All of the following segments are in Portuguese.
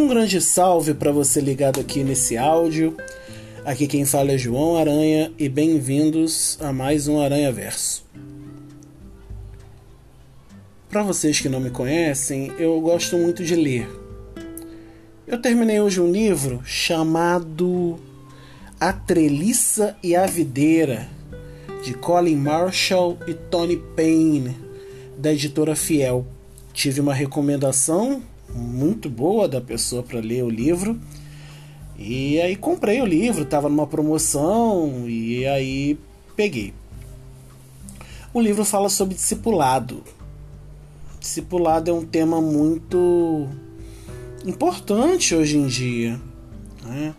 Um grande salve para você ligado aqui nesse áudio. Aqui quem fala é João Aranha e bem-vindos a mais um Aranha Verso. Para vocês que não me conhecem, eu gosto muito de ler. Eu terminei hoje um livro chamado A Treliça e a Videira, de Colin Marshall e Tony Payne, da editora Fiel. Tive uma recomendação muito boa da pessoa para ler o livro. E aí comprei o livro, estava numa promoção e aí peguei. O livro fala sobre discipulado. Discipulado é um tema muito importante hoje em dia, né?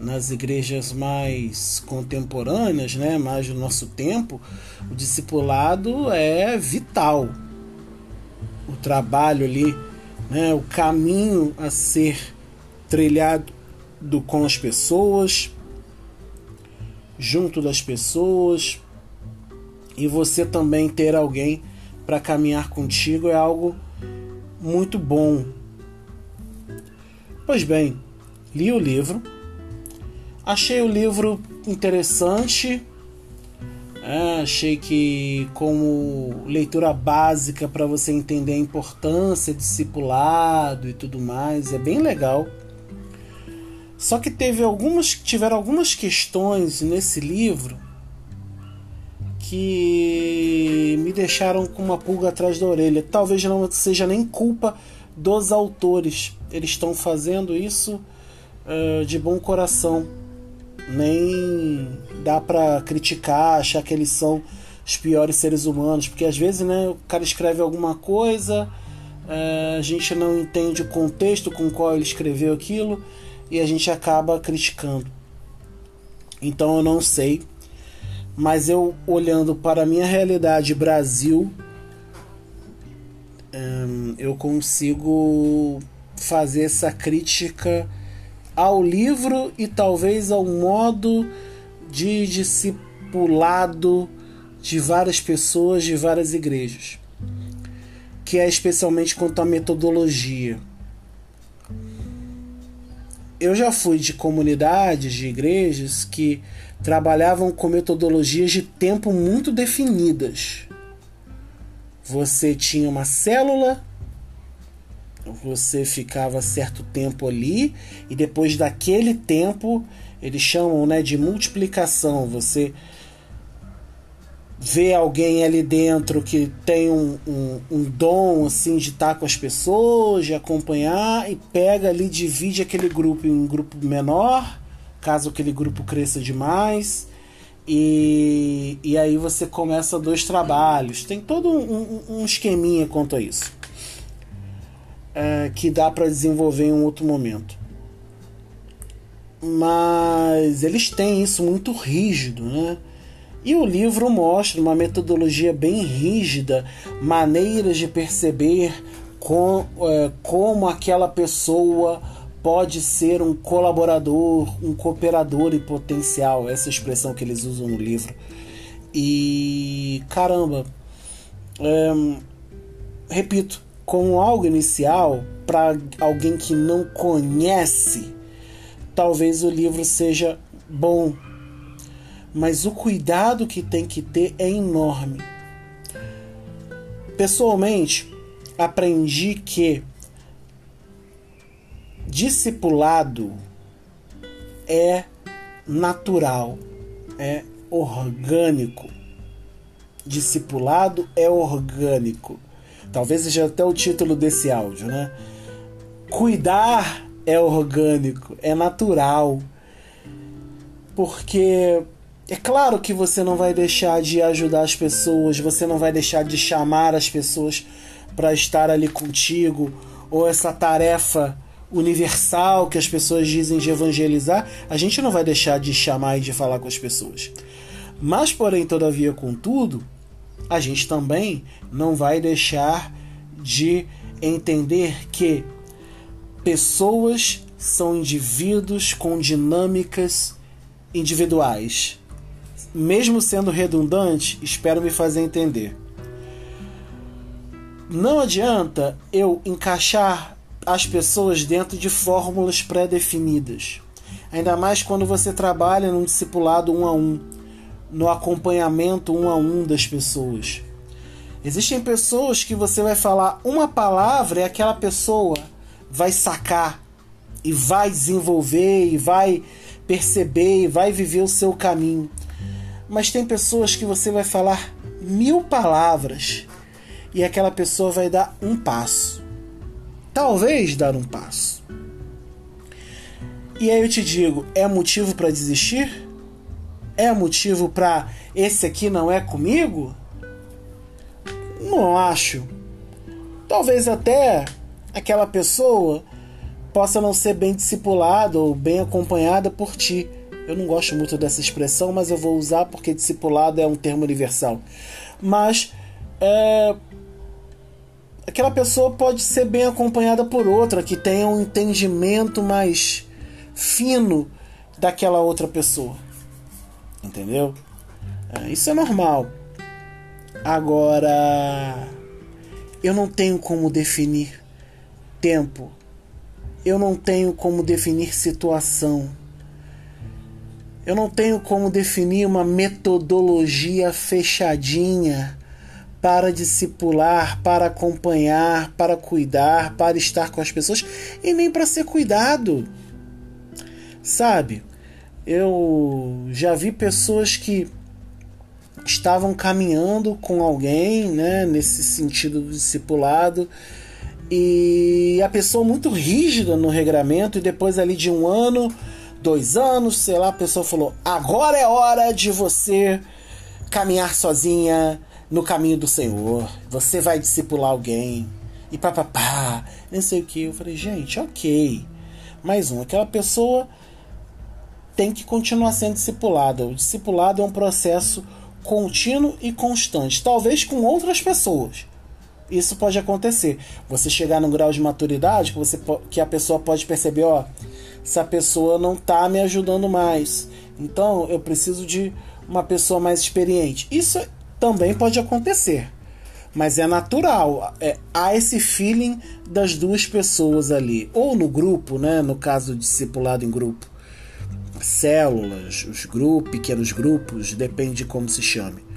nas igrejas mais contemporâneas, né, mais do nosso tempo, o discipulado é vital. O trabalho ali né, o caminho a ser trilhado com as pessoas, junto das pessoas, e você também ter alguém para caminhar contigo é algo muito bom. Pois bem, li o livro, achei o livro interessante é, achei que, como leitura básica para você entender a importância discipulado e tudo mais, é bem legal. Só que teve algumas, tiveram algumas questões nesse livro que me deixaram com uma pulga atrás da orelha. Talvez não seja nem culpa dos autores. Eles estão fazendo isso uh, de bom coração nem dá para criticar, achar que eles são os piores seres humanos, porque às vezes né, o cara escreve alguma coisa, é, a gente não entende o contexto com o qual ele escreveu aquilo e a gente acaba criticando. Então eu não sei, mas eu olhando para a minha realidade Brasil, eu consigo fazer essa crítica ao livro e talvez ao modo de discipulado de várias pessoas de várias igrejas, que é especialmente quanto à metodologia. Eu já fui de comunidades, de igrejas que trabalhavam com metodologias de tempo muito definidas. Você tinha uma célula você ficava certo tempo ali e depois daquele tempo eles chamam né, de multiplicação. Você vê alguém ali dentro que tem um, um, um dom assim de estar com as pessoas, de acompanhar e pega ali divide aquele grupo em um grupo menor, caso aquele grupo cresça demais. E, e aí você começa dois trabalhos. Tem todo um, um esqueminha quanto a isso é, que dá para desenvolver em um outro momento. Mas eles têm isso muito rígido, né? E o livro mostra uma metodologia bem rígida, maneiras de perceber com, é, como aquela pessoa pode ser um colaborador, um cooperador em potencial, essa expressão que eles usam no livro. E caramba, é, repito, como algo inicial para alguém que não conhece, talvez o livro seja bom, mas o cuidado que tem que ter é enorme. Pessoalmente, aprendi que discipulado é natural, é orgânico. Discipulado é orgânico. Talvez seja até o título desse áudio, né? Cuidar é orgânico, é natural. Porque é claro que você não vai deixar de ajudar as pessoas, você não vai deixar de chamar as pessoas para estar ali contigo, ou essa tarefa universal que as pessoas dizem de evangelizar, a gente não vai deixar de chamar e de falar com as pessoas. Mas, porém, todavia, contudo, a gente também não vai deixar de entender que pessoas são indivíduos com dinâmicas individuais. Mesmo sendo redundante, espero me fazer entender. Não adianta eu encaixar as pessoas dentro de fórmulas pré-definidas. Ainda mais quando você trabalha num discipulado um a um, no acompanhamento um a um das pessoas. Existem pessoas que você vai falar uma palavra e aquela pessoa vai sacar e vai desenvolver e vai perceber e vai viver o seu caminho. Mas tem pessoas que você vai falar mil palavras e aquela pessoa vai dar um passo. Talvez dar um passo. E aí eu te digo, é motivo para desistir? É motivo para esse aqui não é comigo? Não acho. Talvez até aquela pessoa possa não ser bem discipulada ou bem acompanhada por ti. Eu não gosto muito dessa expressão, mas eu vou usar porque discipulado é um termo universal. Mas é, aquela pessoa pode ser bem acompanhada por outra que tenha um entendimento mais fino daquela outra pessoa. Entendeu? É, isso é normal. Agora, eu não tenho como definir tempo. Eu não tenho como definir situação. Eu não tenho como definir uma metodologia fechadinha para discipular, para acompanhar, para cuidar, para estar com as pessoas e nem para ser cuidado. Sabe? Eu já vi pessoas que estavam caminhando com alguém, né, nesse sentido do discipulado, e a pessoa muito rígida no regramento, e depois ali de um ano, dois anos, sei lá, a pessoa falou: agora é hora de você caminhar sozinha, no caminho do Senhor, você vai discipular alguém, e papapá, não sei o que. Eu falei, gente, ok. Mais um, aquela pessoa tem que continuar sendo discipulada. O discipulado é um processo contínuo e constante, talvez com outras pessoas. Isso pode acontecer. Você chegar num grau de maturidade que, você, que a pessoa pode perceber, ó, essa pessoa não está me ajudando mais. Então eu preciso de uma pessoa mais experiente. Isso também pode acontecer. Mas é natural. É, há esse feeling das duas pessoas ali. Ou no grupo, né? No caso, discipulado em grupo. Células, os grupos, pequenos grupos, depende de como se chame.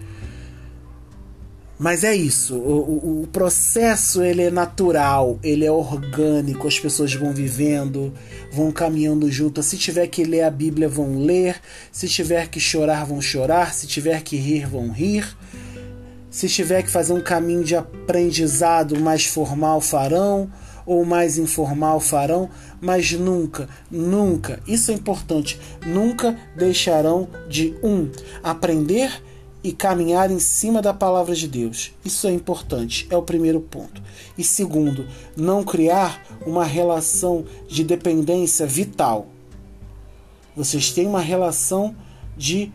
Mas é isso, o, o, processo ele é natural, ele é orgânico, as pessoas vão vivendo, vão caminhando juntas. Se tiver que ler a Bíblia, vão ler. Se tiver que chorar, vão chorar. Se tiver que rir, vão rir. Se tiver que fazer um caminho de aprendizado mais formal, farão, ou mais informal, farão, mas nunca, nunca, isso é importante, nunca deixarão de um aprender e caminhar em cima da palavra de Deus. Isso é importante, é o primeiro ponto. E segundo, não criar uma relação de dependência vital. Vocês têm uma relação de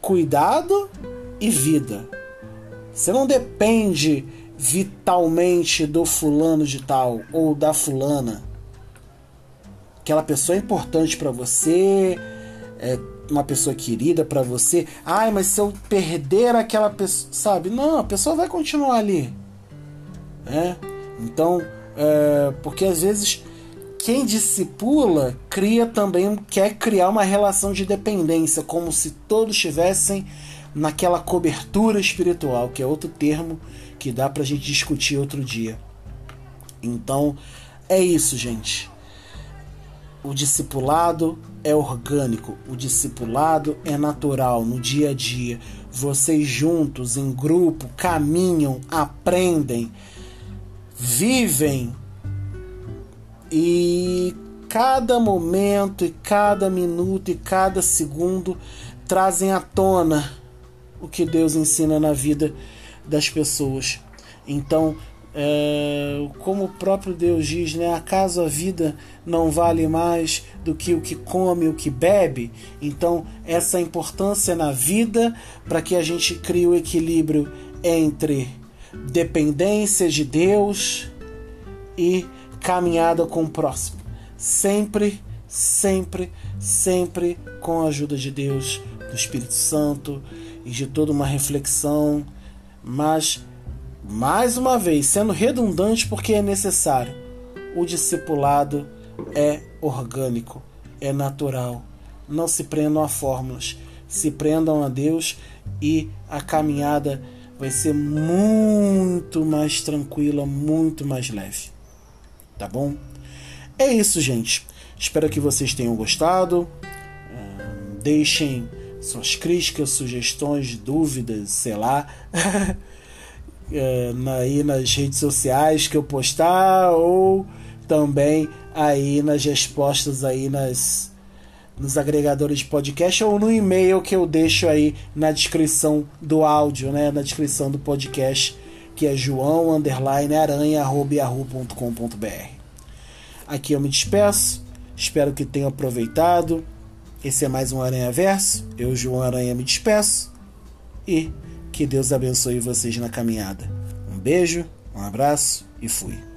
cuidado e vida. Você não depende vitalmente do fulano de tal ou da fulana. Aquela pessoa é importante para você, é, uma pessoa querida para você. Ai, mas se eu perder aquela pessoa, sabe? Não, a pessoa vai continuar ali. Né? Então, é, porque às vezes quem discipula cria também quer criar uma relação de dependência, como se todos estivessem naquela cobertura espiritual, que é outro termo que dá pra gente discutir outro dia. Então, é isso, gente. O discipulado é orgânico, o discipulado é natural no dia a dia. Vocês juntos, em grupo, caminham, aprendem, vivem e cada momento e cada minuto e cada segundo trazem à tona o que Deus ensina na vida das pessoas. Então, é, como o próprio Deus diz, né? Acaso a vida não vale mais do que o que come, o que bebe? Então, essa importância na vida para que a gente crie o equilíbrio entre dependência de Deus e caminhada com o próximo. Sempre, sempre, sempre com a ajuda de Deus, do Espírito Santo e de toda uma reflexão, mas mais uma vez, sendo redundante porque é necessário. o discipulado é orgânico, é natural. Não se prendam a fórmulas, se prendam a Deus e a caminhada vai ser muito mais tranquila, muito mais leve. Tá bom? É isso, gente. Espero que vocês tenham gostado. Deixem suas críticas, sugestões, dúvidas, sei lá, aí nas redes sociais que eu postar ou também aí nas respostas aí nas nos agregadores de podcast ou no e-mail que eu deixo aí na descrição do áudio, né, na descrição do podcast, que é joão_aranha@yahoo.com.br. Aqui eu me despeço. Espero que tenham aproveitado. Esse é mais um Aranha Verso. Eu, João Aranha, me despeço e que Deus abençoe vocês na caminhada. Um beijo, um abraço e fui.